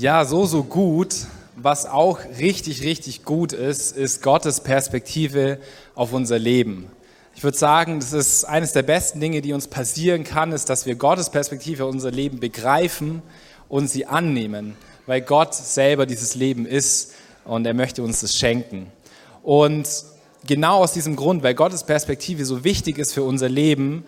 Ja, so, so gut. Was auch richtig, richtig gut ist, ist Gottes Perspektive auf unser Leben. Ich würde sagen, das ist eines der besten Dinge, die uns passieren kann, ist, dass wir Gottes Perspektive auf unser Leben begreifen und sie annehmen, weil Gott selber dieses Leben ist und er möchte uns das schenken. Und genau aus diesem Grund, weil Gottes Perspektive so wichtig ist für unser Leben,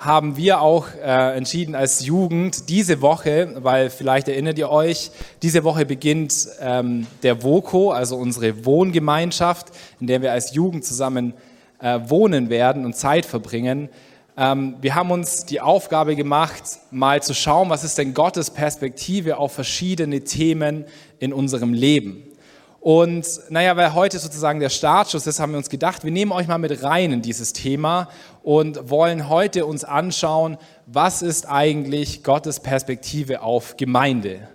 haben wir auch äh, entschieden als Jugend diese Woche, weil vielleicht erinnert ihr euch, diese Woche beginnt ähm, der VOCO, also unsere Wohngemeinschaft, in der wir als Jugend zusammen äh, wohnen werden und Zeit verbringen. Ähm, wir haben uns die Aufgabe gemacht, mal zu schauen, was ist denn Gottes Perspektive auf verschiedene Themen in unserem Leben. Und naja, weil heute sozusagen der Startschuss ist, haben wir uns gedacht, wir nehmen euch mal mit rein in dieses Thema und wollen heute uns anschauen, was ist eigentlich Gottes Perspektive auf Gemeinde.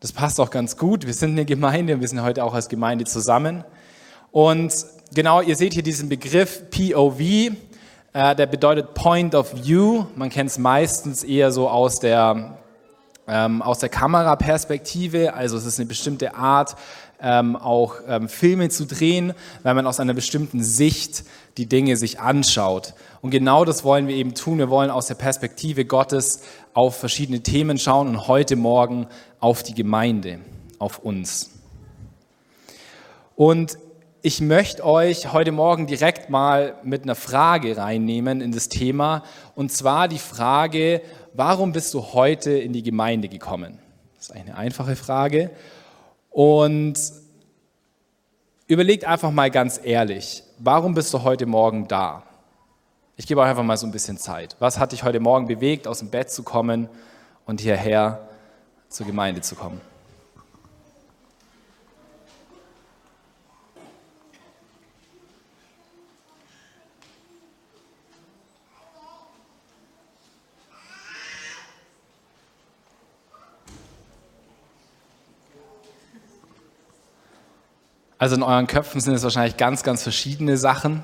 Das passt auch ganz gut. Wir sind eine Gemeinde und wir sind heute auch als Gemeinde zusammen. Und genau, ihr seht hier diesen Begriff POV, äh, der bedeutet Point of View. Man kennt es meistens eher so aus der, ähm, aus der Kameraperspektive. Also es ist eine bestimmte Art, ähm, auch ähm, Filme zu drehen, weil man aus einer bestimmten Sicht die Dinge sich anschaut. Und genau das wollen wir eben tun. Wir wollen aus der Perspektive Gottes auf verschiedene Themen schauen und heute Morgen auf die Gemeinde, auf uns. Und ich möchte euch heute Morgen direkt mal mit einer Frage reinnehmen in das Thema. Und zwar die Frage, warum bist du heute in die Gemeinde gekommen? Das ist eine einfache Frage. Und überlegt einfach mal ganz ehrlich, warum bist du heute Morgen da? Ich gebe euch einfach mal so ein bisschen Zeit. Was hat dich heute Morgen bewegt, aus dem Bett zu kommen und hierher zur Gemeinde zu kommen? Also in euren Köpfen sind es wahrscheinlich ganz, ganz verschiedene Sachen.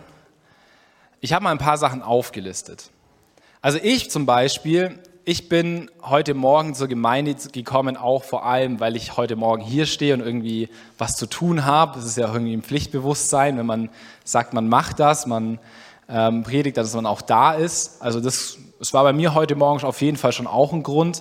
Ich habe mal ein paar Sachen aufgelistet. Also ich zum Beispiel, ich bin heute Morgen zur Gemeinde gekommen, auch vor allem, weil ich heute Morgen hier stehe und irgendwie was zu tun habe. Das ist ja irgendwie ein Pflichtbewusstsein, wenn man sagt, man macht das, man ähm, predigt, dass man auch da ist. Also das, das war bei mir heute Morgen auf jeden Fall schon auch ein Grund.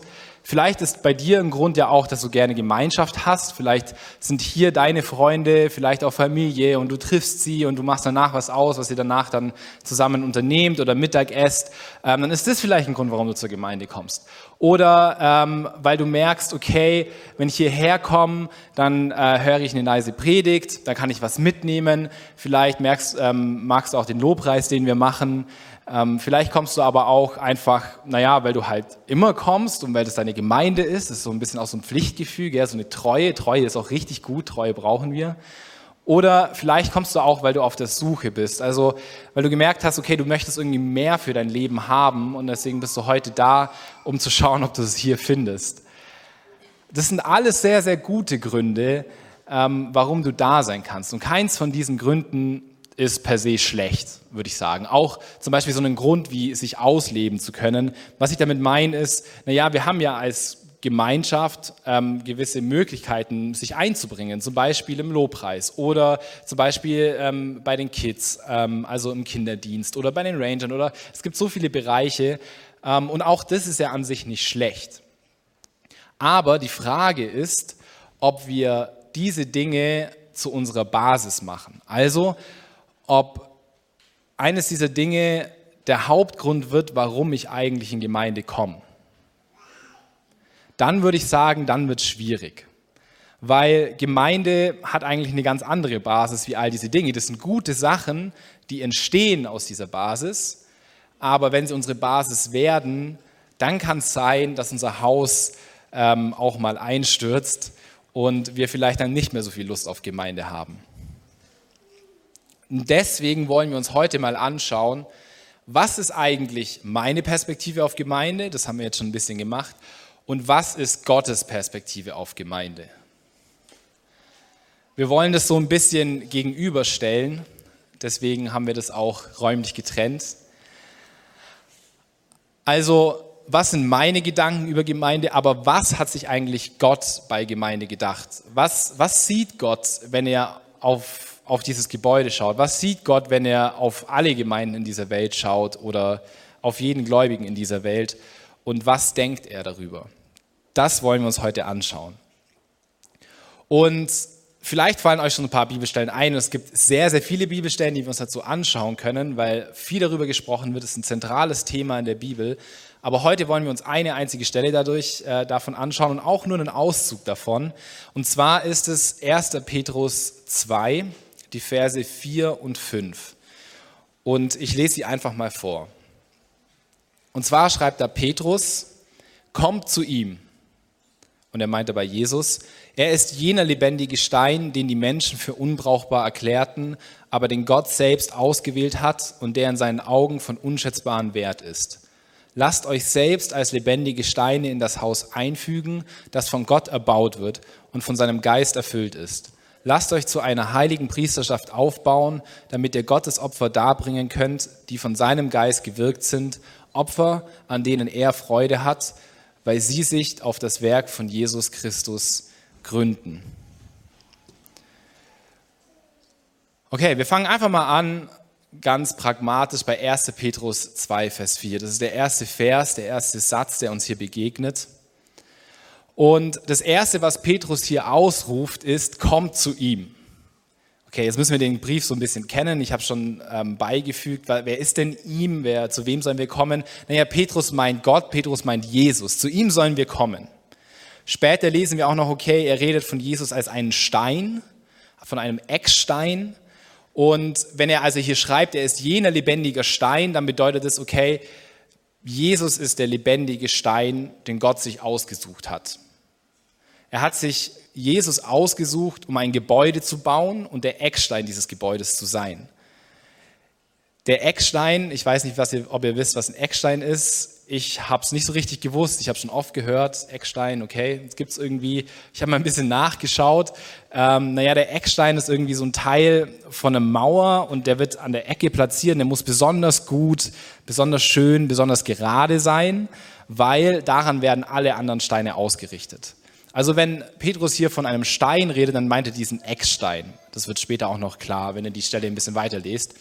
Vielleicht ist bei dir ein Grund ja auch, dass du gerne Gemeinschaft hast. Vielleicht sind hier deine Freunde, vielleicht auch Familie und du triffst sie und du machst danach was aus, was ihr danach dann zusammen unternehmt oder Mittag esst. Ähm, dann ist das vielleicht ein Grund, warum du zur Gemeinde kommst. Oder ähm, weil du merkst, okay, wenn ich hierher komme, dann äh, höre ich eine nice Predigt, da kann ich was mitnehmen. Vielleicht merkst, ähm, magst du auch den Lobpreis, den wir machen. Ähm, vielleicht kommst du aber auch einfach, naja, weil du halt immer kommst und weil das deine Gemeinde ist. Das ist so ein bisschen auch so ein Pflichtgefühl, gell? so eine Treue. Treue ist auch richtig gut, Treue brauchen wir. Oder vielleicht kommst du auch, weil du auf der Suche bist. Also, weil du gemerkt hast, okay, du möchtest irgendwie mehr für dein Leben haben und deswegen bist du heute da, um zu schauen, ob du es hier findest. Das sind alles sehr, sehr gute Gründe, ähm, warum du da sein kannst. Und keins von diesen Gründen ist per se schlecht, würde ich sagen. Auch zum Beispiel so einen Grund wie sich ausleben zu können. Was ich damit meine ist, naja, wir haben ja als Gemeinschaft ähm, gewisse Möglichkeiten, sich einzubringen, zum Beispiel im Lobpreis oder zum Beispiel ähm, bei den Kids, ähm, also im Kinderdienst oder bei den Rangern oder es gibt so viele Bereiche ähm, und auch das ist ja an sich nicht schlecht. Aber die Frage ist, ob wir diese Dinge zu unserer Basis machen. Also ob eines dieser Dinge der Hauptgrund wird, warum ich eigentlich in Gemeinde komme. Dann würde ich sagen, dann wird es schwierig. Weil Gemeinde hat eigentlich eine ganz andere Basis wie all diese Dinge. Das sind gute Sachen, die entstehen aus dieser Basis. Aber wenn sie unsere Basis werden, dann kann es sein, dass unser Haus ähm, auch mal einstürzt und wir vielleicht dann nicht mehr so viel Lust auf Gemeinde haben. Und deswegen wollen wir uns heute mal anschauen, was ist eigentlich meine Perspektive auf Gemeinde? Das haben wir jetzt schon ein bisschen gemacht. Und was ist Gottes Perspektive auf Gemeinde? Wir wollen das so ein bisschen gegenüberstellen. Deswegen haben wir das auch räumlich getrennt. Also, was sind meine Gedanken über Gemeinde, aber was hat sich eigentlich Gott bei Gemeinde gedacht? Was, was sieht Gott, wenn er auf, auf dieses Gebäude schaut? Was sieht Gott, wenn er auf alle Gemeinden in dieser Welt schaut oder auf jeden Gläubigen in dieser Welt? Und was denkt er darüber? Das wollen wir uns heute anschauen. Und vielleicht fallen euch schon ein paar Bibelstellen ein. Es gibt sehr, sehr viele Bibelstellen, die wir uns dazu anschauen können, weil viel darüber gesprochen wird. Es ist ein zentrales Thema in der Bibel. Aber heute wollen wir uns eine einzige Stelle dadurch äh, davon anschauen und auch nur einen Auszug davon. Und zwar ist es 1. Petrus 2, die Verse 4 und 5. Und ich lese sie einfach mal vor. Und zwar schreibt da Petrus, kommt zu ihm. Und er meint dabei Jesus. Er ist jener lebendige Stein, den die Menschen für unbrauchbar erklärten, aber den Gott selbst ausgewählt hat und der in seinen Augen von unschätzbarem Wert ist. Lasst euch selbst als lebendige Steine in das Haus einfügen, das von Gott erbaut wird und von seinem Geist erfüllt ist. Lasst euch zu einer heiligen Priesterschaft aufbauen, damit ihr Gottes Opfer darbringen könnt, die von seinem Geist gewirkt sind, Opfer, an denen er Freude hat, weil sie sich auf das Werk von Jesus Christus gründen. Okay, wir fangen einfach mal an, ganz pragmatisch bei 1. Petrus 2, Vers 4. Das ist der erste Vers, der erste Satz, der uns hier begegnet. Und das Erste, was Petrus hier ausruft, ist, kommt zu ihm. Okay, jetzt müssen wir den Brief so ein bisschen kennen. Ich habe schon ähm, beigefügt, wer ist denn ihm? Wer, zu wem sollen wir kommen? Naja, Petrus meint Gott, Petrus meint Jesus. Zu ihm sollen wir kommen. Später lesen wir auch noch, okay, er redet von Jesus als einen Stein, von einem Eckstein. Und wenn er also hier schreibt, er ist jener lebendige Stein, dann bedeutet es, okay, Jesus ist der lebendige Stein, den Gott sich ausgesucht hat. Er hat sich Jesus ausgesucht, um ein Gebäude zu bauen und der Eckstein dieses Gebäudes zu sein. Der Eckstein, ich weiß nicht, ihr, ob ihr wisst, was ein Eckstein ist. Ich habe es nicht so richtig gewusst. Ich habe schon oft gehört, Eckstein, okay, jetzt gibt es irgendwie. Ich habe mal ein bisschen nachgeschaut. Ähm, naja, der Eckstein ist irgendwie so ein Teil von einer Mauer und der wird an der Ecke platziert. Der muss besonders gut, besonders schön, besonders gerade sein, weil daran werden alle anderen Steine ausgerichtet. Also wenn Petrus hier von einem Stein redet, dann meint er diesen Eckstein. Das wird später auch noch klar, wenn ihr die Stelle ein bisschen weiterlest.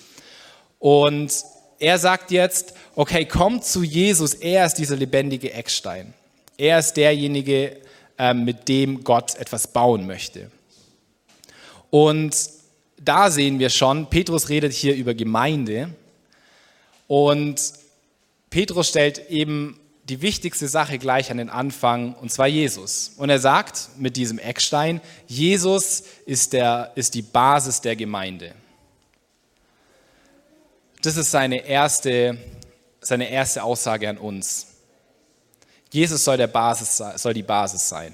Und er sagt jetzt, okay, kommt zu Jesus, er ist dieser lebendige Eckstein. Er ist derjenige, ähm, mit dem Gott etwas bauen möchte. Und da sehen wir schon, Petrus redet hier über Gemeinde und Petrus stellt eben die wichtigste Sache gleich an den Anfang, und zwar Jesus. Und er sagt mit diesem Eckstein, Jesus ist, der, ist die Basis der Gemeinde. Das ist seine erste, seine erste Aussage an uns. Jesus soll, der Basis, soll die Basis sein.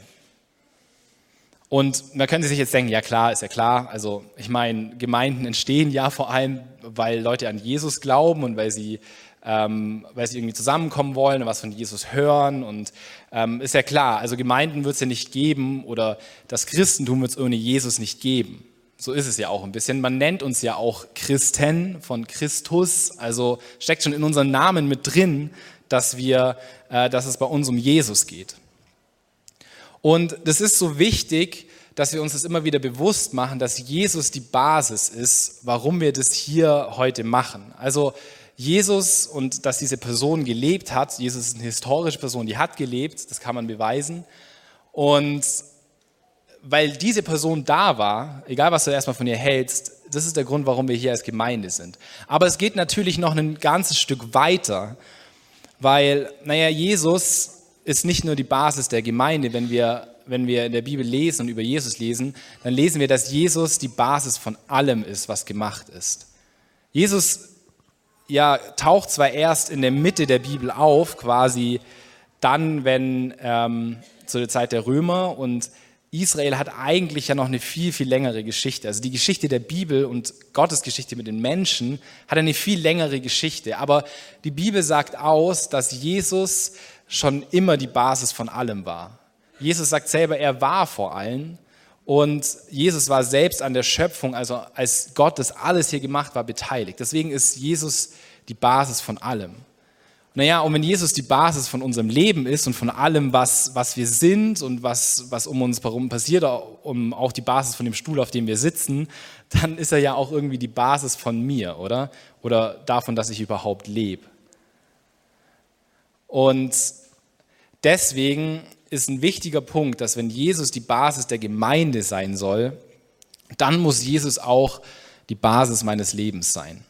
Und man könnte sich jetzt denken, ja klar, ist ja klar. Also ich meine, Gemeinden entstehen ja vor allem, weil Leute an Jesus glauben und weil sie, ähm, weil sie irgendwie zusammenkommen wollen und was von Jesus hören. Und ähm, ist ja klar, also Gemeinden wird es ja nicht geben oder das Christentum wird es ohne Jesus nicht geben. So ist es ja auch ein bisschen. Man nennt uns ja auch Christen von Christus, also steckt schon in unserem Namen mit drin, dass, wir, äh, dass es bei uns um Jesus geht. Und das ist so wichtig, dass wir uns das immer wieder bewusst machen, dass Jesus die Basis ist, warum wir das hier heute machen. Also Jesus und dass diese Person gelebt hat, Jesus ist eine historische Person, die hat gelebt, das kann man beweisen. Und weil diese Person da war, egal was du erstmal von ihr hältst, das ist der Grund, warum wir hier als Gemeinde sind. Aber es geht natürlich noch ein ganzes Stück weiter, weil, naja, Jesus ist nicht nur die Basis der Gemeinde. Wenn wir, wenn wir in der Bibel lesen und über Jesus lesen, dann lesen wir, dass Jesus die Basis von allem ist, was gemacht ist. Jesus ja, taucht zwar erst in der Mitte der Bibel auf, quasi dann, wenn ähm, zu der Zeit der Römer und Israel hat eigentlich ja noch eine viel, viel längere Geschichte. Also die Geschichte der Bibel und Gottes Geschichte mit den Menschen hat eine viel längere Geschichte. Aber die Bibel sagt aus, dass Jesus schon immer die Basis von allem war. Jesus sagt selber, er war vor allen. Und Jesus war selbst an der Schöpfung, also als Gott das alles hier gemacht war, beteiligt. Deswegen ist Jesus die Basis von allem. Naja, und wenn Jesus die Basis von unserem Leben ist und von allem, was, was wir sind und was, was um uns herum passiert, um auch die Basis von dem Stuhl, auf dem wir sitzen, dann ist er ja auch irgendwie die Basis von mir, oder? Oder davon, dass ich überhaupt lebe. Und deswegen ist ein wichtiger Punkt, dass wenn Jesus die Basis der Gemeinde sein soll, dann muss Jesus auch die Basis meines Lebens sein.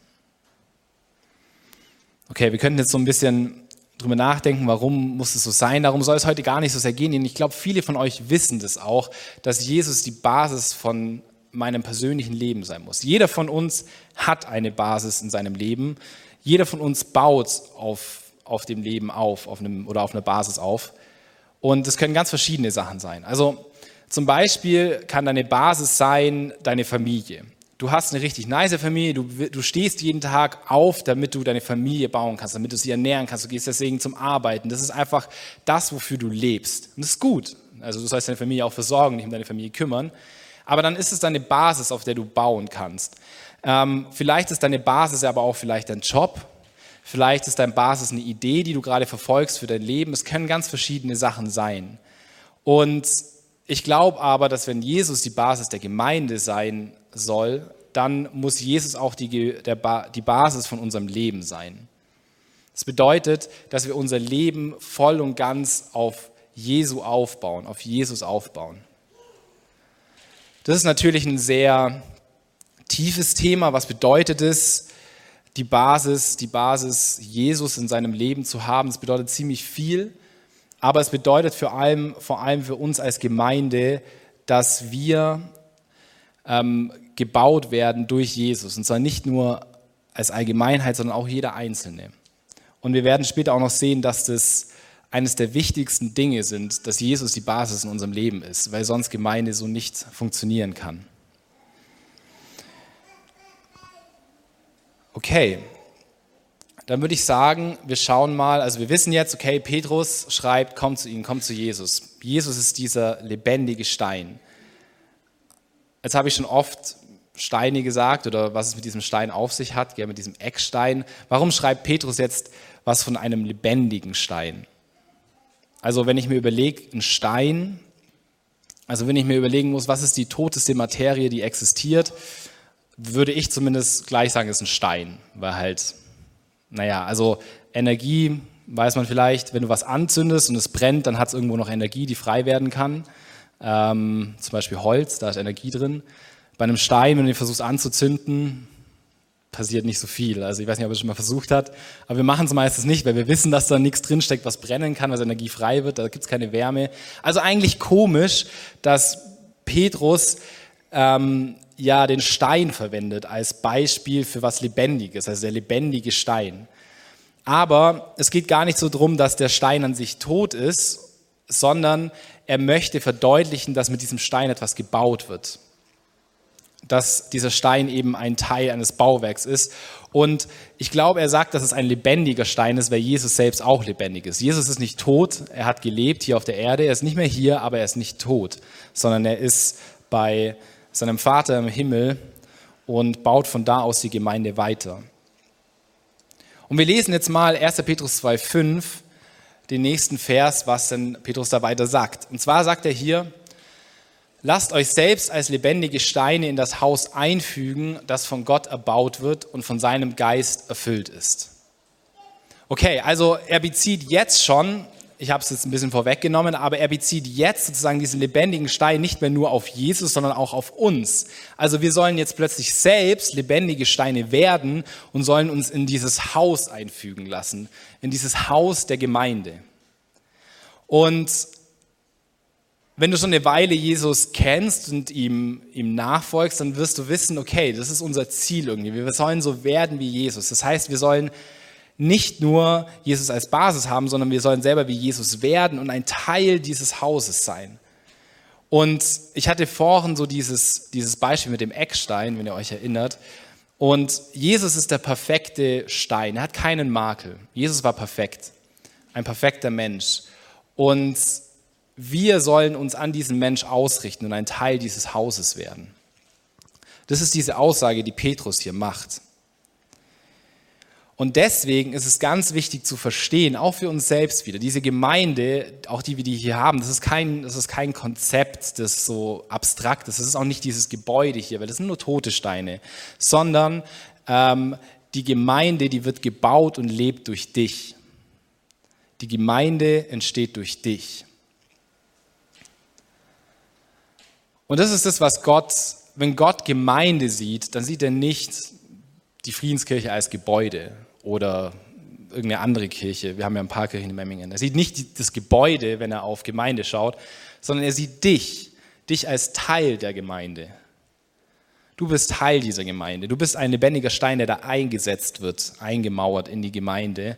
Okay, wir könnten jetzt so ein bisschen drüber nachdenken, warum muss es so sein. Darum soll es heute gar nicht so sehr gehen. Ich glaube, viele von euch wissen das auch, dass Jesus die Basis von meinem persönlichen Leben sein muss. Jeder von uns hat eine Basis in seinem Leben. Jeder von uns baut auf, auf dem Leben auf, auf einem, oder auf einer Basis auf. Und es können ganz verschiedene Sachen sein. Also zum Beispiel kann deine Basis sein deine Familie. Du hast eine richtig nice Familie, du, du stehst jeden Tag auf, damit du deine Familie bauen kannst, damit du sie ernähren kannst, du gehst deswegen zum Arbeiten. Das ist einfach das, wofür du lebst. Und das ist gut. Also du sollst deine Familie auch versorgen, dich um deine Familie kümmern. Aber dann ist es deine Basis, auf der du bauen kannst. Ähm, vielleicht ist deine Basis aber auch vielleicht dein Job. Vielleicht ist deine Basis eine Idee, die du gerade verfolgst für dein Leben. Es können ganz verschiedene Sachen sein. Und ich glaube aber, dass wenn Jesus die Basis der Gemeinde sein soll, dann muss Jesus auch die, der, die Basis von unserem Leben sein. Das bedeutet, dass wir unser Leben voll und ganz auf Jesu aufbauen, auf Jesus aufbauen. Das ist natürlich ein sehr tiefes Thema. Was bedeutet es, die Basis, die Basis Jesus in seinem Leben zu haben? Das bedeutet ziemlich viel, aber es bedeutet vor allem, vor allem für uns als Gemeinde, dass wir ähm, gebaut werden durch Jesus. Und zwar nicht nur als Allgemeinheit, sondern auch jeder Einzelne. Und wir werden später auch noch sehen, dass das eines der wichtigsten Dinge sind, dass Jesus die Basis in unserem Leben ist, weil sonst Gemeinde so nicht funktionieren kann. Okay, dann würde ich sagen, wir schauen mal, also wir wissen jetzt, okay, Petrus schreibt, komm zu ihm, komm zu Jesus. Jesus ist dieser lebendige Stein. Jetzt habe ich schon oft Steine gesagt oder was es mit diesem Stein auf sich hat, mit diesem Eckstein. Warum schreibt Petrus jetzt was von einem lebendigen Stein? Also wenn ich mir überlege, ein Stein, also wenn ich mir überlegen muss, was ist die toteste Materie, die existiert, würde ich zumindest gleich sagen, ist ein Stein, weil halt, naja, also Energie weiß man vielleicht, wenn du was anzündest und es brennt, dann hat es irgendwo noch Energie, die frei werden kann ähm, zum Beispiel Holz, da ist Energie drin. Bei einem Stein, wenn du ihn versuchst anzuzünden, passiert nicht so viel. Also ich weiß nicht, ob es schon mal versucht hat, aber wir machen es meistens nicht, weil wir wissen, dass da nichts drinsteckt, was brennen kann, was Energie frei wird, da gibt es keine Wärme. Also eigentlich komisch, dass Petrus ähm, ja den Stein verwendet als Beispiel für was Lebendiges, also der lebendige Stein. Aber es geht gar nicht so darum, dass der Stein an sich tot ist, sondern er möchte verdeutlichen, dass mit diesem Stein etwas gebaut wird. Dass dieser Stein eben ein Teil eines Bauwerks ist. Und ich glaube, er sagt, dass es ein lebendiger Stein ist, weil Jesus selbst auch lebendig ist. Jesus ist nicht tot, er hat gelebt hier auf der Erde, er ist nicht mehr hier, aber er ist nicht tot, sondern er ist bei seinem Vater im Himmel und baut von da aus die Gemeinde weiter. Und wir lesen jetzt mal 1. Petrus 2,5 den nächsten Vers, was denn Petrus da weiter sagt. Und zwar sagt er hier, lasst euch selbst als lebendige Steine in das Haus einfügen, das von Gott erbaut wird und von seinem Geist erfüllt ist. Okay, also er bezieht jetzt schon ich habe es jetzt ein bisschen vorweggenommen, aber er bezieht jetzt sozusagen diesen lebendigen Stein nicht mehr nur auf Jesus, sondern auch auf uns. Also wir sollen jetzt plötzlich selbst lebendige Steine werden und sollen uns in dieses Haus einfügen lassen, in dieses Haus der Gemeinde. Und wenn du schon eine Weile Jesus kennst und ihm, ihm nachfolgst, dann wirst du wissen, okay, das ist unser Ziel irgendwie. Wir sollen so werden wie Jesus. Das heißt, wir sollen nicht nur Jesus als Basis haben, sondern wir sollen selber wie Jesus werden und ein Teil dieses Hauses sein. Und ich hatte vorhin so dieses, dieses Beispiel mit dem Eckstein, wenn ihr euch erinnert. Und Jesus ist der perfekte Stein. Er hat keinen Makel. Jesus war perfekt. Ein perfekter Mensch. Und wir sollen uns an diesen Mensch ausrichten und ein Teil dieses Hauses werden. Das ist diese Aussage, die Petrus hier macht. Und deswegen ist es ganz wichtig zu verstehen, auch für uns selbst wieder, diese Gemeinde, auch die wir die hier haben, das ist kein, das ist kein Konzept, das so abstrakt ist. Das ist auch nicht dieses Gebäude hier, weil das sind nur tote Steine, sondern ähm, die Gemeinde, die wird gebaut und lebt durch dich. Die Gemeinde entsteht durch dich. Und das ist das, was Gott, wenn Gott Gemeinde sieht, dann sieht er nicht die Friedenskirche als Gebäude oder irgendeine andere Kirche. Wir haben ja ein paar Kirchen in Memmingen. Er sieht nicht das Gebäude, wenn er auf Gemeinde schaut, sondern er sieht dich, dich als Teil der Gemeinde. Du bist Teil dieser Gemeinde. Du bist ein lebendiger Stein, der da eingesetzt wird, eingemauert in die Gemeinde.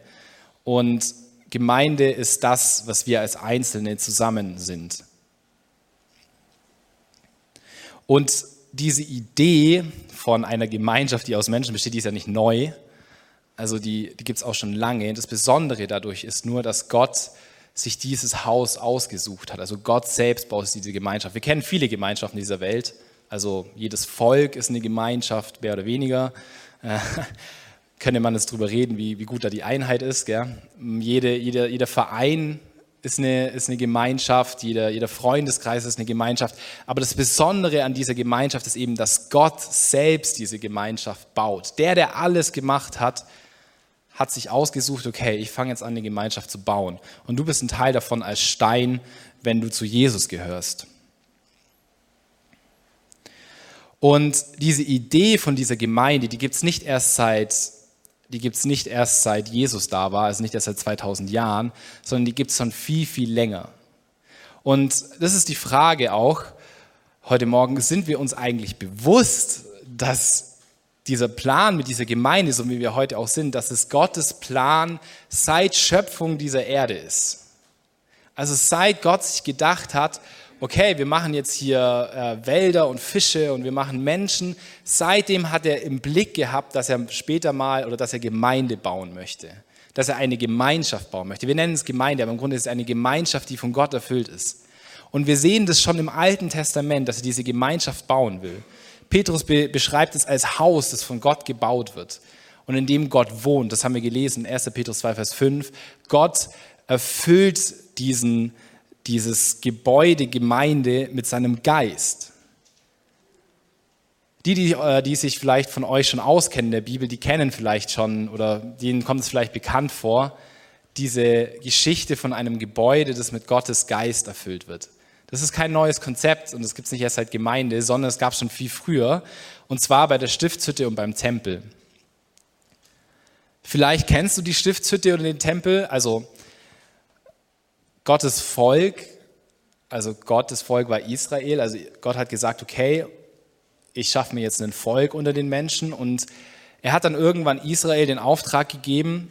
Und Gemeinde ist das, was wir als Einzelne zusammen sind. Und diese Idee von einer Gemeinschaft, die aus Menschen besteht, die ist ja nicht neu. Also die, die gibt es auch schon lange. Das Besondere dadurch ist nur, dass Gott sich dieses Haus ausgesucht hat. Also Gott selbst baut diese Gemeinschaft. Wir kennen viele Gemeinschaften dieser Welt. Also jedes Volk ist eine Gemeinschaft, mehr oder weniger. Äh, könnte man jetzt darüber reden, wie, wie gut da die Einheit ist. Gell? Jede, jeder, jeder Verein ist eine, ist eine Gemeinschaft, jeder, jeder Freundeskreis ist eine Gemeinschaft. Aber das Besondere an dieser Gemeinschaft ist eben, dass Gott selbst diese Gemeinschaft baut. Der, der alles gemacht hat, hat sich ausgesucht, okay, ich fange jetzt an, eine Gemeinschaft zu bauen. Und du bist ein Teil davon als Stein, wenn du zu Jesus gehörst. Und diese Idee von dieser Gemeinde, die gibt es nicht erst seit die gibt es nicht erst seit Jesus da war, also nicht erst seit 2000 Jahren, sondern die gibt es schon viel, viel länger. Und das ist die Frage auch heute Morgen, sind wir uns eigentlich bewusst, dass dieser Plan mit dieser Gemeinde, so wie wir heute auch sind, dass es Gottes Plan seit Schöpfung dieser Erde ist. Also seit Gott sich gedacht hat, okay, wir machen jetzt hier äh, Wälder und Fische und wir machen Menschen. Seitdem hat er im Blick gehabt, dass er später mal oder dass er Gemeinde bauen möchte, dass er eine Gemeinschaft bauen möchte. Wir nennen es Gemeinde, aber im Grunde ist es eine Gemeinschaft, die von Gott erfüllt ist. Und wir sehen das schon im Alten Testament, dass er diese Gemeinschaft bauen will. Petrus be beschreibt es als Haus, das von Gott gebaut wird und in dem Gott wohnt. Das haben wir gelesen, 1. Petrus 2, Vers 5. Gott erfüllt diesen, dieses Gebäude Gemeinde mit seinem Geist. Die, die, äh, die sich vielleicht von euch schon auskennen der Bibel, die kennen vielleicht schon oder denen kommt es vielleicht bekannt vor, diese Geschichte von einem Gebäude, das mit Gottes Geist erfüllt wird. Das ist kein neues Konzept und das gibt es nicht erst seit Gemeinde, sondern es gab es schon viel früher und zwar bei der Stiftshütte und beim Tempel. Vielleicht kennst du die Stiftshütte oder den Tempel, also Gottes Volk, also Gottes Volk war Israel, also Gott hat gesagt, okay, ich schaffe mir jetzt ein Volk unter den Menschen und er hat dann irgendwann Israel den Auftrag gegeben,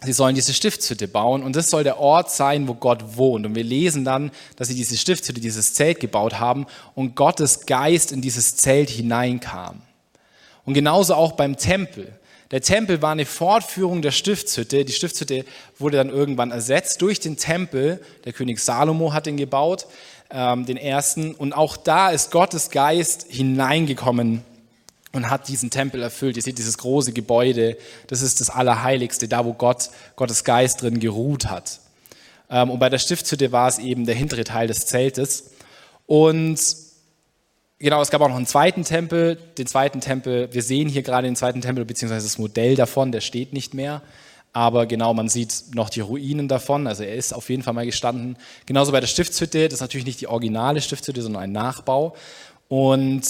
sie sollen diese Stiftshütte bauen und das soll der Ort sein, wo Gott wohnt. Und wir lesen dann, dass sie diese Stiftshütte, dieses Zelt gebaut haben und Gottes Geist in dieses Zelt hineinkam. Und genauso auch beim Tempel. Der Tempel war eine Fortführung der Stiftshütte. Die Stiftshütte wurde dann irgendwann ersetzt durch den Tempel. Der König Salomo hat ihn gebaut, ähm, den ersten. Und auch da ist Gottes Geist hineingekommen und hat diesen Tempel erfüllt. Ihr seht dieses große Gebäude, das ist das Allerheiligste, da wo Gott, Gottes Geist drin geruht hat. Ähm, und bei der Stiftshütte war es eben der hintere Teil des Zeltes. Und Genau, es gab auch noch einen zweiten Tempel. Den zweiten Tempel, wir sehen hier gerade den zweiten Tempel, beziehungsweise das Modell davon, der steht nicht mehr. Aber genau, man sieht noch die Ruinen davon. Also er ist auf jeden Fall mal gestanden. Genauso bei der Stiftshütte, das ist natürlich nicht die originale Stiftshütte, sondern ein Nachbau. Und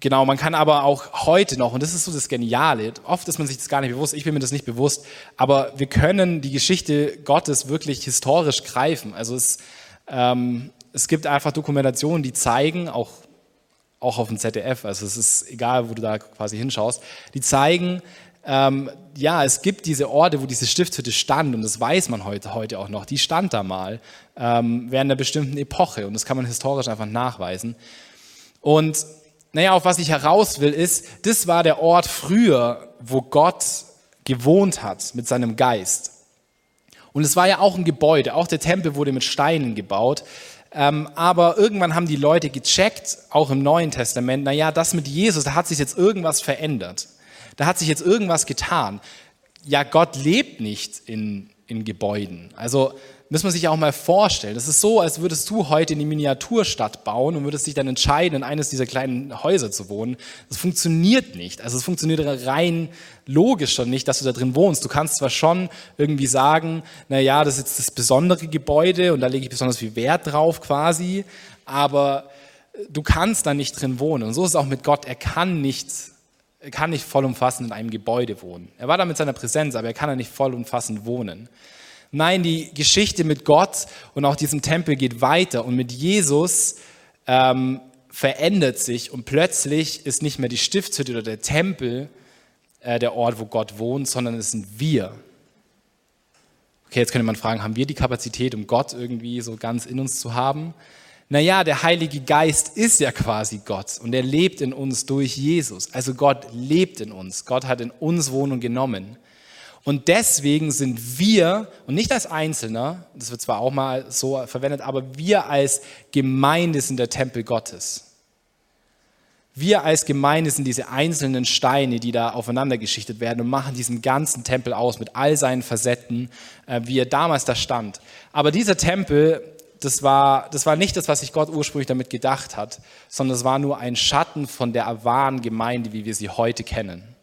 genau, man kann aber auch heute noch, und das ist so das Geniale, oft ist man sich das gar nicht bewusst, ich bin mir das nicht bewusst, aber wir können die Geschichte Gottes wirklich historisch greifen. Also es ähm, es gibt einfach Dokumentationen, die zeigen, auch, auch auf dem ZDF, also es ist egal, wo du da quasi hinschaust, die zeigen, ähm, ja, es gibt diese Orte, wo diese Stiftshütte stand und das weiß man heute, heute auch noch, die stand da mal ähm, während einer bestimmten Epoche und das kann man historisch einfach nachweisen. Und naja, auf was ich heraus will, ist, das war der Ort früher, wo Gott gewohnt hat mit seinem Geist. Und es war ja auch ein Gebäude, auch der Tempel wurde mit Steinen gebaut. Ähm, aber irgendwann haben die Leute gecheckt, auch im Neuen Testament, naja, das mit Jesus, da hat sich jetzt irgendwas verändert. Da hat sich jetzt irgendwas getan. Ja, Gott lebt nicht in, in Gebäuden. Also muss man sich auch mal vorstellen. Das ist so, als würdest du heute eine Miniaturstadt bauen und würdest dich dann entscheiden, in eines dieser kleinen Häuser zu wohnen. Das funktioniert nicht. Also es funktioniert rein logisch schon nicht, dass du da drin wohnst. Du kannst zwar schon irgendwie sagen, na ja, das ist jetzt das besondere Gebäude und da lege ich besonders viel Wert drauf quasi, aber du kannst da nicht drin wohnen. Und so ist es auch mit Gott. Er kann nicht er kann nicht vollumfassend in einem Gebäude wohnen. Er war da mit seiner Präsenz, aber er kann da nicht vollumfassend wohnen. Nein, die Geschichte mit Gott und auch diesem Tempel geht weiter und mit Jesus ähm, verändert sich und plötzlich ist nicht mehr die Stiftshütte oder der Tempel äh, der Ort, wo Gott wohnt, sondern es sind wir. Okay, jetzt könnte man fragen, haben wir die Kapazität, um Gott irgendwie so ganz in uns zu haben? Naja, der Heilige Geist ist ja quasi Gott und er lebt in uns durch Jesus. Also Gott lebt in uns. Gott hat in uns Wohnung genommen. Und deswegen sind wir, und nicht als Einzelner, das wird zwar auch mal so verwendet, aber wir als Gemeinde sind der Tempel Gottes. Wir als Gemeinde sind diese einzelnen Steine, die da aufeinander geschichtet werden und machen diesen ganzen Tempel aus mit all seinen Facetten, äh, wie er damals da stand. Aber dieser Tempel, das war, das war nicht das, was sich Gott ursprünglich damit gedacht hat, sondern es war nur ein Schatten von der wahren Gemeinde, wie wir sie heute kennen.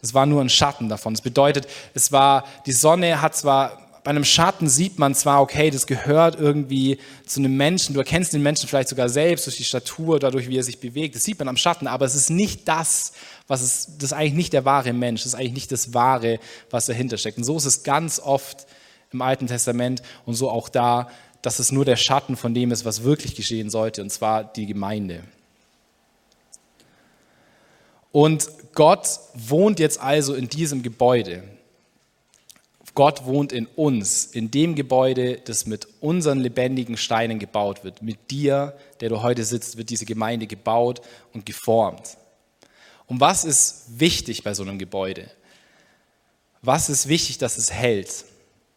Das war nur ein Schatten davon. Das bedeutet, es war, die Sonne hat zwar, bei einem Schatten sieht man zwar, okay, das gehört irgendwie zu einem Menschen, du erkennst den Menschen vielleicht sogar selbst durch die Statur, dadurch, wie er sich bewegt, das sieht man am Schatten, aber es ist nicht das, was es, das ist eigentlich nicht der wahre Mensch, das ist eigentlich nicht das Wahre, was dahinter steckt. Und so ist es ganz oft im Alten Testament und so auch da, dass es nur der Schatten von dem ist, was wirklich geschehen sollte, und zwar die Gemeinde. Und Gott wohnt jetzt also in diesem Gebäude. Gott wohnt in uns, in dem Gebäude, das mit unseren lebendigen Steinen gebaut wird. Mit dir, der du heute sitzt, wird diese Gemeinde gebaut und geformt. Und was ist wichtig bei so einem Gebäude? Was ist wichtig, dass es hält?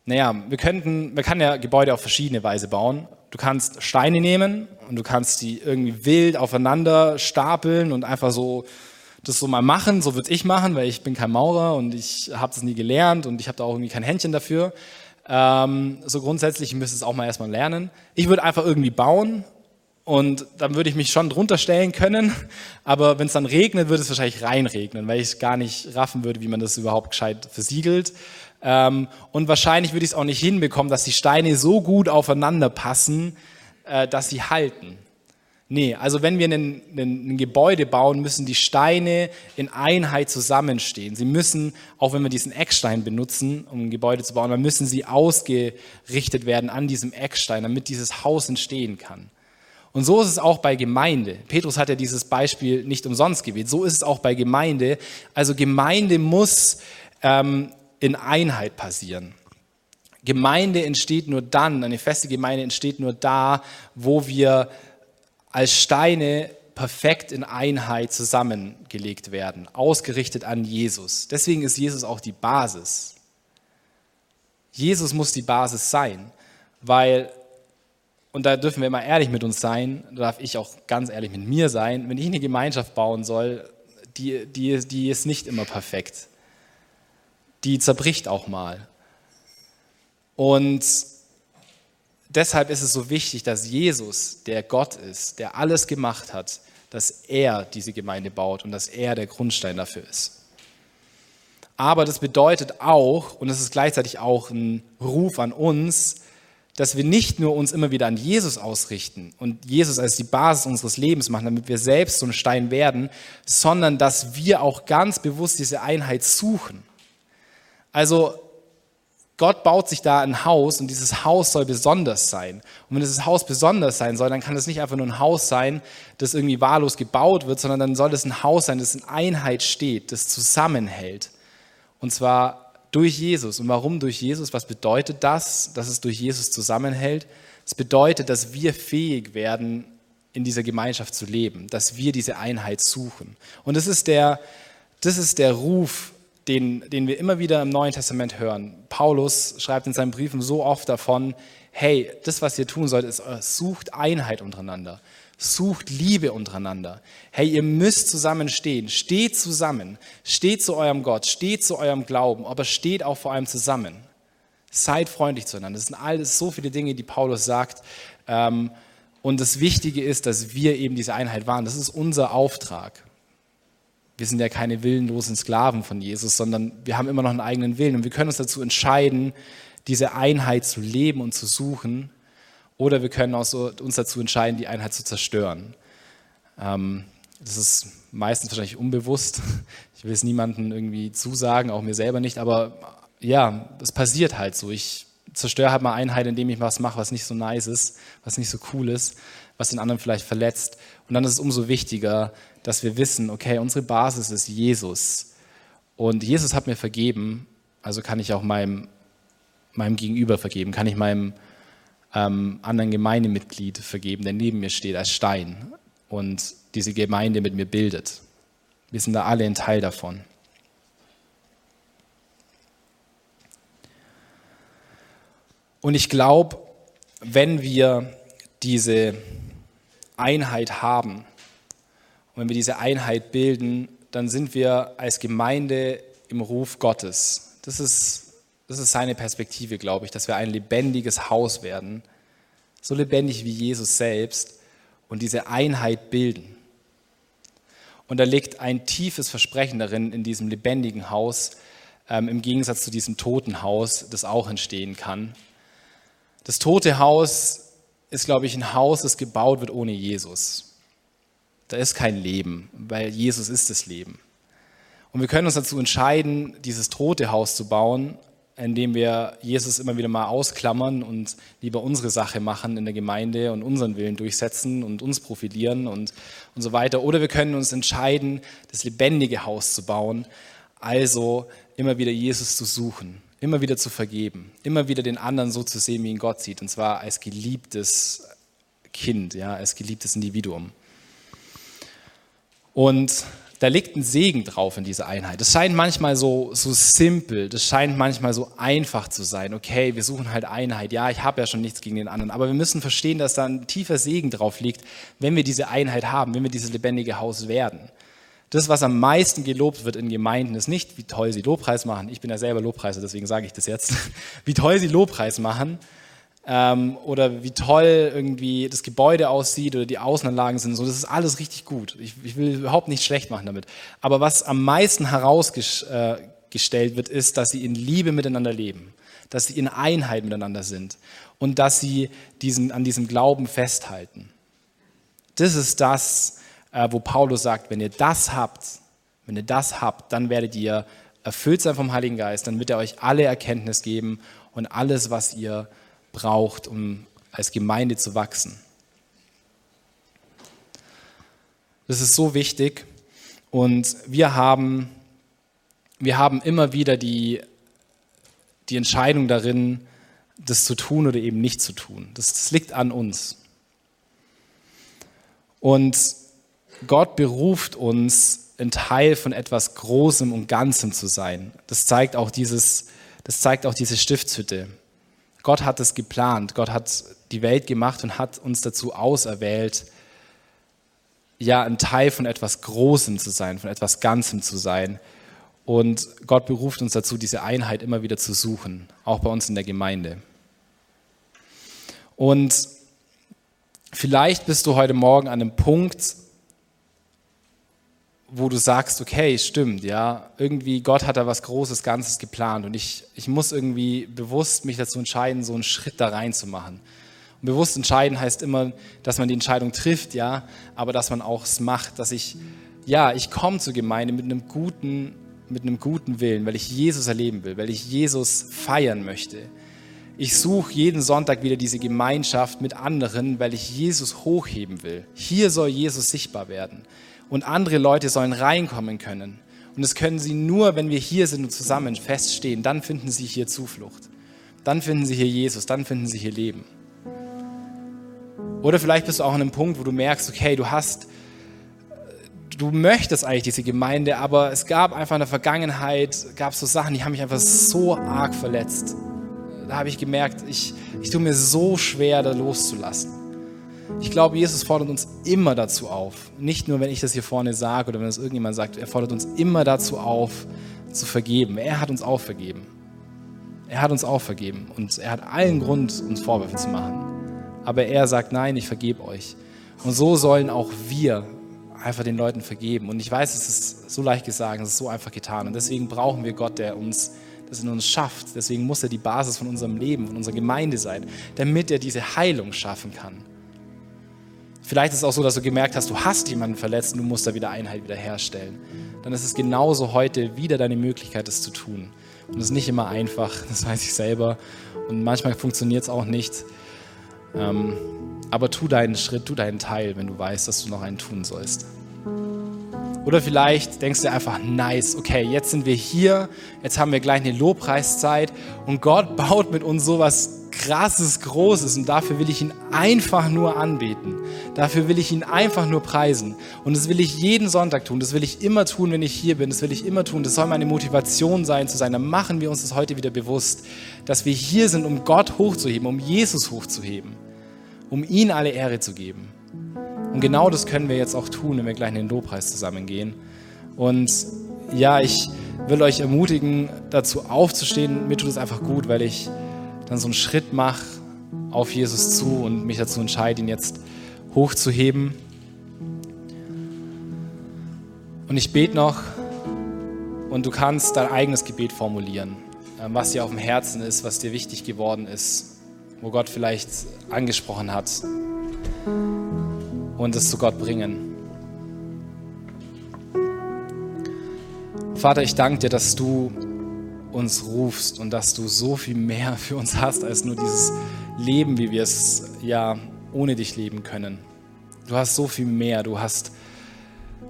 Naja, wir könnten, man kann ja Gebäude auf verschiedene Weise bauen. Du kannst Steine nehmen und du kannst die irgendwie wild aufeinander stapeln und einfach so das so mal machen, so würde ich machen, weil ich bin kein Maurer und ich habe das nie gelernt und ich habe da auch irgendwie kein Händchen dafür. Ähm, so grundsätzlich müsste es auch mal erstmal lernen. Ich würde einfach irgendwie bauen und dann würde ich mich schon drunter stellen können, aber wenn es dann regnet, würde es wahrscheinlich reinregnen, weil ich gar nicht raffen würde, wie man das überhaupt gescheit versiegelt. Ähm, und wahrscheinlich würde ich es auch nicht hinbekommen, dass die Steine so gut aufeinander passen, äh, dass sie halten. Nee, also wenn wir ein, Gebäude bauen, müssen die Steine in Einheit zusammenstehen. Sie müssen, auch wenn wir diesen Eckstein benutzen, um ein Gebäude zu bauen, dann müssen sie ausgerichtet werden an diesem Eckstein, damit dieses Haus entstehen kann. Und so ist es auch bei Gemeinde. Petrus hat ja dieses Beispiel nicht umsonst gewählt. So ist es auch bei Gemeinde. Also Gemeinde muss ähm, in Einheit passieren. Gemeinde entsteht nur dann, eine feste Gemeinde entsteht nur da, wo wir als Steine perfekt in Einheit zusammengelegt werden, ausgerichtet an Jesus. Deswegen ist Jesus auch die Basis. Jesus muss die Basis sein, weil, und da dürfen wir immer ehrlich mit uns sein, da darf ich auch ganz ehrlich mit mir sein, wenn ich eine Gemeinschaft bauen soll, die, die, die ist nicht immer perfekt. Die zerbricht auch mal. Und deshalb ist es so wichtig, dass Jesus, der Gott ist, der alles gemacht hat, dass er diese Gemeinde baut und dass er der Grundstein dafür ist. Aber das bedeutet auch, und es ist gleichzeitig auch ein Ruf an uns, dass wir nicht nur uns immer wieder an Jesus ausrichten und Jesus als die Basis unseres Lebens machen, damit wir selbst so ein Stein werden, sondern dass wir auch ganz bewusst diese Einheit suchen. Also Gott baut sich da ein Haus und dieses Haus soll besonders sein. Und wenn dieses Haus besonders sein soll, dann kann es nicht einfach nur ein Haus sein, das irgendwie wahllos gebaut wird, sondern dann soll es ein Haus sein, das in Einheit steht, das zusammenhält. Und zwar durch Jesus. Und warum durch Jesus? Was bedeutet das, dass es durch Jesus zusammenhält? Es bedeutet, dass wir fähig werden, in dieser Gemeinschaft zu leben, dass wir diese Einheit suchen. Und das ist der, das ist der Ruf den, den wir immer wieder im Neuen Testament hören. Paulus schreibt in seinen Briefen so oft davon, hey, das, was ihr tun sollt, ist, äh, sucht Einheit untereinander. Sucht Liebe untereinander. Hey, ihr müsst zusammenstehen. Steht zusammen. Steht zu eurem Gott. Steht zu eurem Glauben. Aber steht auch vor allem zusammen. Seid freundlich zueinander. Das sind alles so viele Dinge, die Paulus sagt. Ähm, und das Wichtige ist, dass wir eben diese Einheit waren. Das ist unser Auftrag. Wir sind ja keine willenlosen Sklaven von Jesus, sondern wir haben immer noch einen eigenen Willen. Und wir können uns dazu entscheiden, diese Einheit zu leben und zu suchen oder wir können auch so, uns dazu entscheiden, die Einheit zu zerstören. Ähm, das ist meistens wahrscheinlich unbewusst. Ich will es niemandem irgendwie zusagen, auch mir selber nicht, aber ja, das passiert halt so. Ich zerstöre halt mal Einheit, indem ich was mache, was nicht so nice ist, was nicht so cool ist, was den anderen vielleicht verletzt. Und dann ist es umso wichtiger, dass wir wissen, okay, unsere Basis ist Jesus. Und Jesus hat mir vergeben, also kann ich auch meinem, meinem Gegenüber vergeben, kann ich meinem ähm, anderen Gemeindemitglied vergeben, der neben mir steht als Stein und diese Gemeinde mit mir bildet. Wir sind da alle ein Teil davon. Und ich glaube, wenn wir diese Einheit haben und wenn wir diese Einheit bilden, dann sind wir als Gemeinde im Ruf Gottes. Das ist das ist seine Perspektive, glaube ich, dass wir ein lebendiges Haus werden, so lebendig wie Jesus selbst und diese Einheit bilden. Und da liegt ein tiefes Versprechen darin, in diesem lebendigen Haus, ähm, im Gegensatz zu diesem toten Haus, das auch entstehen kann. Das tote Haus ist, glaube ich, ein Haus, das gebaut wird ohne Jesus. Da ist kein Leben, weil Jesus ist das Leben. Und wir können uns dazu entscheiden, dieses tote Haus zu bauen, indem wir Jesus immer wieder mal ausklammern und lieber unsere Sache machen in der Gemeinde und unseren Willen durchsetzen und uns profilieren und, und so weiter. Oder wir können uns entscheiden, das lebendige Haus zu bauen, also immer wieder Jesus zu suchen, immer wieder zu vergeben, immer wieder den anderen so zu sehen, wie ihn Gott sieht, und zwar als geliebtes Kind, ja, als geliebtes Individuum. Und da liegt ein Segen drauf in dieser Einheit. Das scheint manchmal so, so simpel, das scheint manchmal so einfach zu sein. Okay, wir suchen halt Einheit. Ja, ich habe ja schon nichts gegen den anderen, aber wir müssen verstehen, dass da ein tiefer Segen drauf liegt, wenn wir diese Einheit haben, wenn wir dieses lebendige Haus werden. Das, was am meisten gelobt wird in Gemeinden, ist nicht, wie toll sie Lobpreis machen. Ich bin ja selber Lobpreiser, deswegen sage ich das jetzt. Wie toll sie Lobpreis machen, ähm, oder wie toll irgendwie das Gebäude aussieht oder die Außenanlagen sind. So, das ist alles richtig gut. Ich, ich will überhaupt nichts schlecht machen damit. Aber was am meisten herausgestellt äh, wird, ist, dass sie in Liebe miteinander leben, dass sie in Einheit miteinander sind und dass sie diesen, an diesem Glauben festhalten. Das ist das, wo Paulus sagt, wenn ihr das habt, wenn ihr das habt, dann werdet ihr erfüllt sein vom Heiligen Geist, dann wird er euch alle Erkenntnis geben und alles, was ihr braucht, um als Gemeinde zu wachsen. Das ist so wichtig und wir haben, wir haben immer wieder die, die Entscheidung darin, das zu tun oder eben nicht zu tun. Das, das liegt an uns. Und Gott beruft uns, ein Teil von etwas Großem und Ganzem zu sein. Das zeigt auch, dieses, das zeigt auch diese Stiftshütte. Gott hat es geplant. Gott hat die Welt gemacht und hat uns dazu auserwählt, ja, ein Teil von etwas Großem zu sein, von etwas Ganzem zu sein. Und Gott beruft uns dazu, diese Einheit immer wieder zu suchen, auch bei uns in der Gemeinde. Und vielleicht bist du heute Morgen an einem Punkt, wo du sagst, okay, stimmt, ja, irgendwie Gott hat da was Großes, Ganzes geplant und ich, ich muss irgendwie bewusst mich dazu entscheiden, so einen Schritt da rein zu machen. Und bewusst entscheiden heißt immer, dass man die Entscheidung trifft, ja, aber dass man auch es macht, dass ich, ja, ich komme zur Gemeinde mit einem guten, mit einem guten Willen, weil ich Jesus erleben will, weil ich Jesus feiern möchte. Ich suche jeden Sonntag wieder diese Gemeinschaft mit anderen, weil ich Jesus hochheben will. Hier soll Jesus sichtbar werden und andere Leute sollen reinkommen können. Und das können sie nur, wenn wir hier sind und zusammen feststehen. Dann finden sie hier Zuflucht. Dann finden sie hier Jesus. Dann finden sie hier Leben. Oder vielleicht bist du auch an einem Punkt, wo du merkst, okay, du hast, du möchtest eigentlich diese Gemeinde, aber es gab einfach in der Vergangenheit, gab es so Sachen, die haben mich einfach so arg verletzt. Da habe ich gemerkt, ich, ich tue mir so schwer, da loszulassen. Ich glaube, Jesus fordert uns immer dazu auf. Nicht nur, wenn ich das hier vorne sage oder wenn das irgendjemand sagt, er fordert uns immer dazu auf, zu vergeben. Er hat uns auch vergeben. Er hat uns auch vergeben und er hat allen Grund, uns Vorwürfe zu machen. Aber er sagt, nein, ich vergebe euch. Und so sollen auch wir einfach den Leuten vergeben. Und ich weiß, es ist so leicht gesagt, es ist so einfach getan. Und deswegen brauchen wir Gott, der uns das in uns schafft. Deswegen muss er die Basis von unserem Leben, von unserer Gemeinde sein, damit er diese Heilung schaffen kann. Vielleicht ist es auch so, dass du gemerkt hast, du hast jemanden verletzt und du musst da wieder Einheit wiederherstellen. Dann ist es genauso heute wieder deine Möglichkeit, das zu tun. Und es ist nicht immer einfach, das weiß ich selber. Und manchmal funktioniert es auch nicht. Ähm, aber tu deinen Schritt, tu deinen Teil, wenn du weißt, dass du noch einen tun sollst. Oder vielleicht denkst du einfach, nice, okay, jetzt sind wir hier, jetzt haben wir gleich eine Lobpreiszeit und Gott baut mit uns sowas krasses, großes und dafür will ich ihn einfach nur anbeten. Dafür will ich ihn einfach nur preisen. Und das will ich jeden Sonntag tun, das will ich immer tun, wenn ich hier bin, das will ich immer tun. Das soll meine Motivation sein, zu sein. Dann machen wir uns das heute wieder bewusst, dass wir hier sind, um Gott hochzuheben, um Jesus hochzuheben, um ihn alle Ehre zu geben. Und genau das können wir jetzt auch tun, wenn wir gleich in den Lobpreis zusammengehen. Und ja, ich will euch ermutigen, dazu aufzustehen. Mir tut es einfach gut, weil ich dann so einen Schritt mache auf Jesus zu und mich dazu entscheide, ihn jetzt hochzuheben. Und ich bete noch und du kannst dein eigenes Gebet formulieren, ähm, was dir auf dem Herzen ist, was dir wichtig geworden ist, wo Gott vielleicht angesprochen hat und es zu Gott bringen. Vater, ich danke dir, dass du uns rufst und dass du so viel mehr für uns hast als nur dieses Leben, wie wir es ja ohne dich leben können. Du hast so viel mehr. Du hast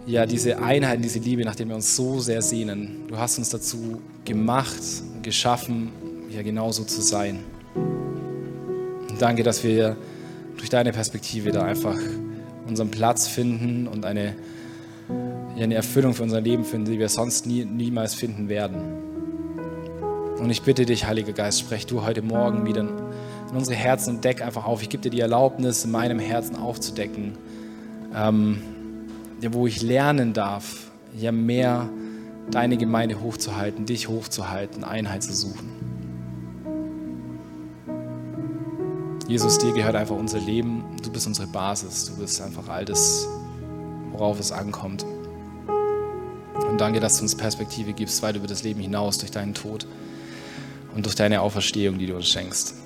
ja diese Einheit, diese Liebe, nach der wir uns so sehr sehnen. Du hast uns dazu gemacht, geschaffen, ja genauso zu sein. Und danke, dass wir durch deine Perspektive da einfach unseren Platz finden und eine, ja, eine Erfüllung für unser Leben finden, die wir sonst nie, niemals finden werden. Und ich bitte dich, Heiliger Geist, sprech du heute Morgen wieder in unsere Herzen und deck einfach auf. Ich gebe dir die Erlaubnis, in meinem Herzen aufzudecken, ähm, wo ich lernen darf, ja mehr deine Gemeinde hochzuhalten, dich hochzuhalten, Einheit zu suchen. Jesus, dir gehört einfach unser Leben. Du bist unsere Basis. Du bist einfach all das, worauf es ankommt. Und danke, dass du uns Perspektive gibst, weit über das Leben hinaus durch deinen Tod und durch deine Auferstehung, die du uns schenkst.